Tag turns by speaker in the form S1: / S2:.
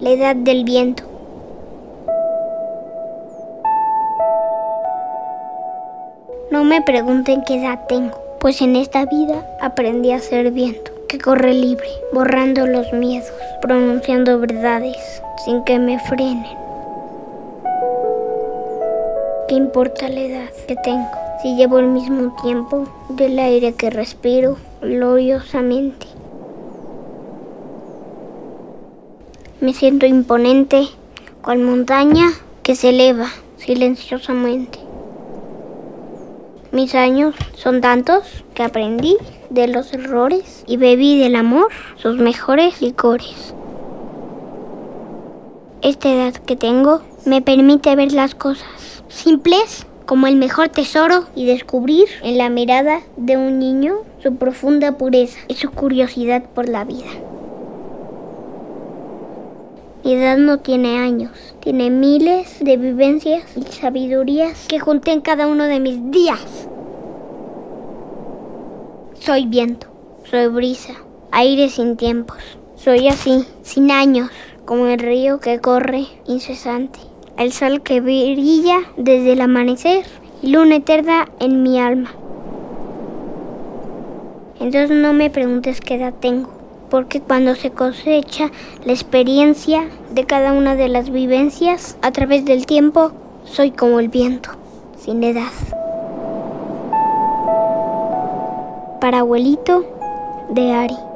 S1: la edad del viento. No me pregunten qué edad tengo, pues en esta vida aprendí a ser viento, que corre libre, borrando los miedos, pronunciando verdades sin que me frenen. ¿Qué importa la edad que tengo si llevo el mismo tiempo del aire que respiro gloriosamente? Me siento imponente, cual montaña que se eleva silenciosamente. Mis años son tantos que aprendí de los errores y bebí del amor sus mejores licores. Esta edad que tengo me permite ver las cosas simples como el mejor tesoro y descubrir en la mirada de un niño su profunda pureza y su curiosidad por la vida. Edad no tiene años, tiene miles de vivencias y sabidurías que junté en cada uno de mis días. Soy viento, soy brisa, aire sin tiempos. Soy así, sin años, como el río que corre incesante, el sol que brilla desde el amanecer y luna eterna en mi alma. Entonces no me preguntes qué edad tengo porque cuando se cosecha la experiencia de cada una de las vivencias a través del tiempo, soy como el viento, sin edad. Para abuelito de Ari.